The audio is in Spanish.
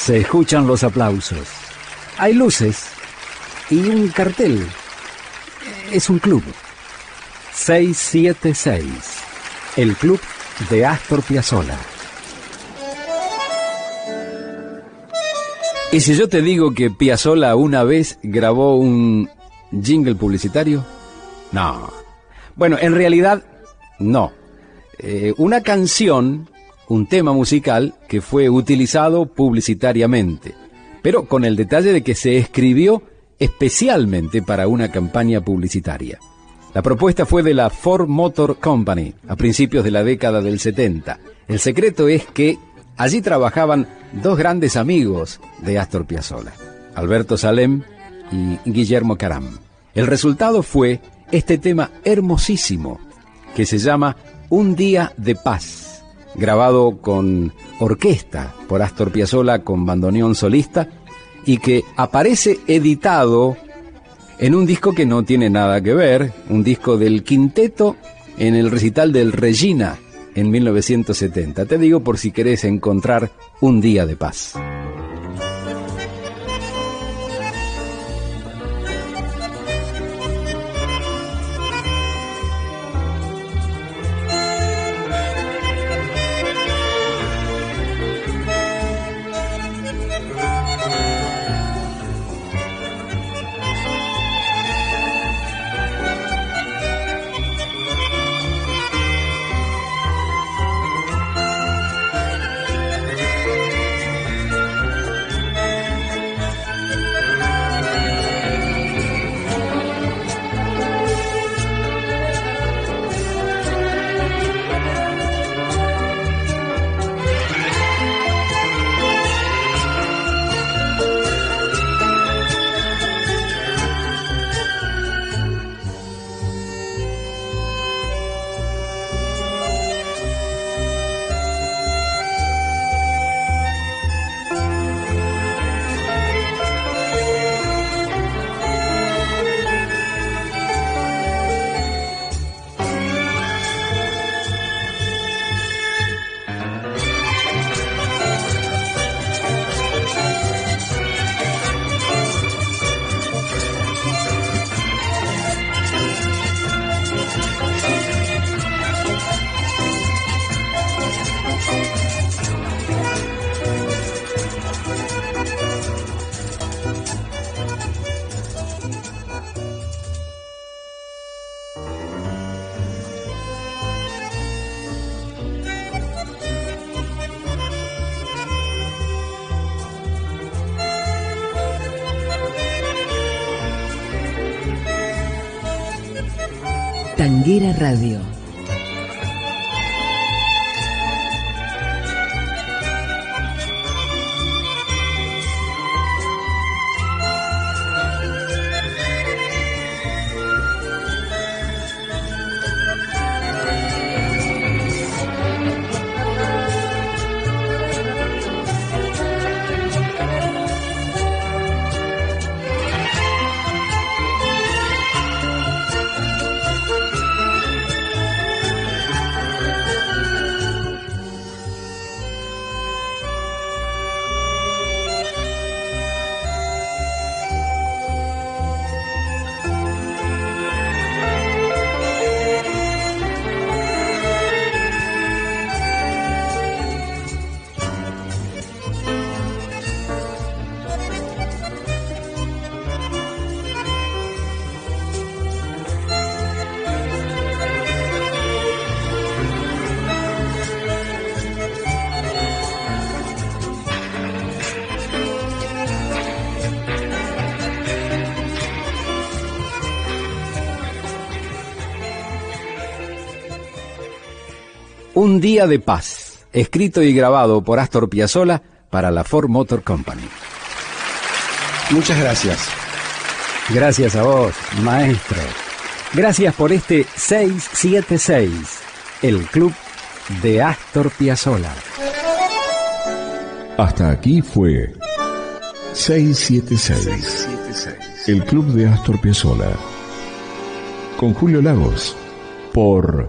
Se escuchan los aplausos. Hay luces y un cartel. Es un club. 676. El club de Astor Piazzolla. ¿Y si yo te digo que Piazzolla una vez grabó un jingle publicitario? No. Bueno, en realidad, no. Eh, una canción, un tema musical que fue utilizado publicitariamente, pero con el detalle de que se escribió especialmente para una campaña publicitaria. La propuesta fue de la Ford Motor Company a principios de la década del 70. El secreto es que allí trabajaban dos grandes amigos de Astor Piazzolla, Alberto Salem y Guillermo Caram. El resultado fue este tema hermosísimo que se llama Un día de paz, grabado con orquesta por Astor Piazzolla con bandoneón solista y que aparece editado en un disco que no tiene nada que ver, un disco del quinteto en el recital del Regina en 1970. Te digo por si querés encontrar un día de paz. Tanguera Radio Un día de paz, escrito y grabado por Astor Piazzolla para la Ford Motor Company. Muchas gracias. Gracias a vos, maestro. Gracias por este 676, el club de Astor Piazzolla. Hasta aquí fue 676, el club de Astor Piazzolla. Con Julio Lagos, por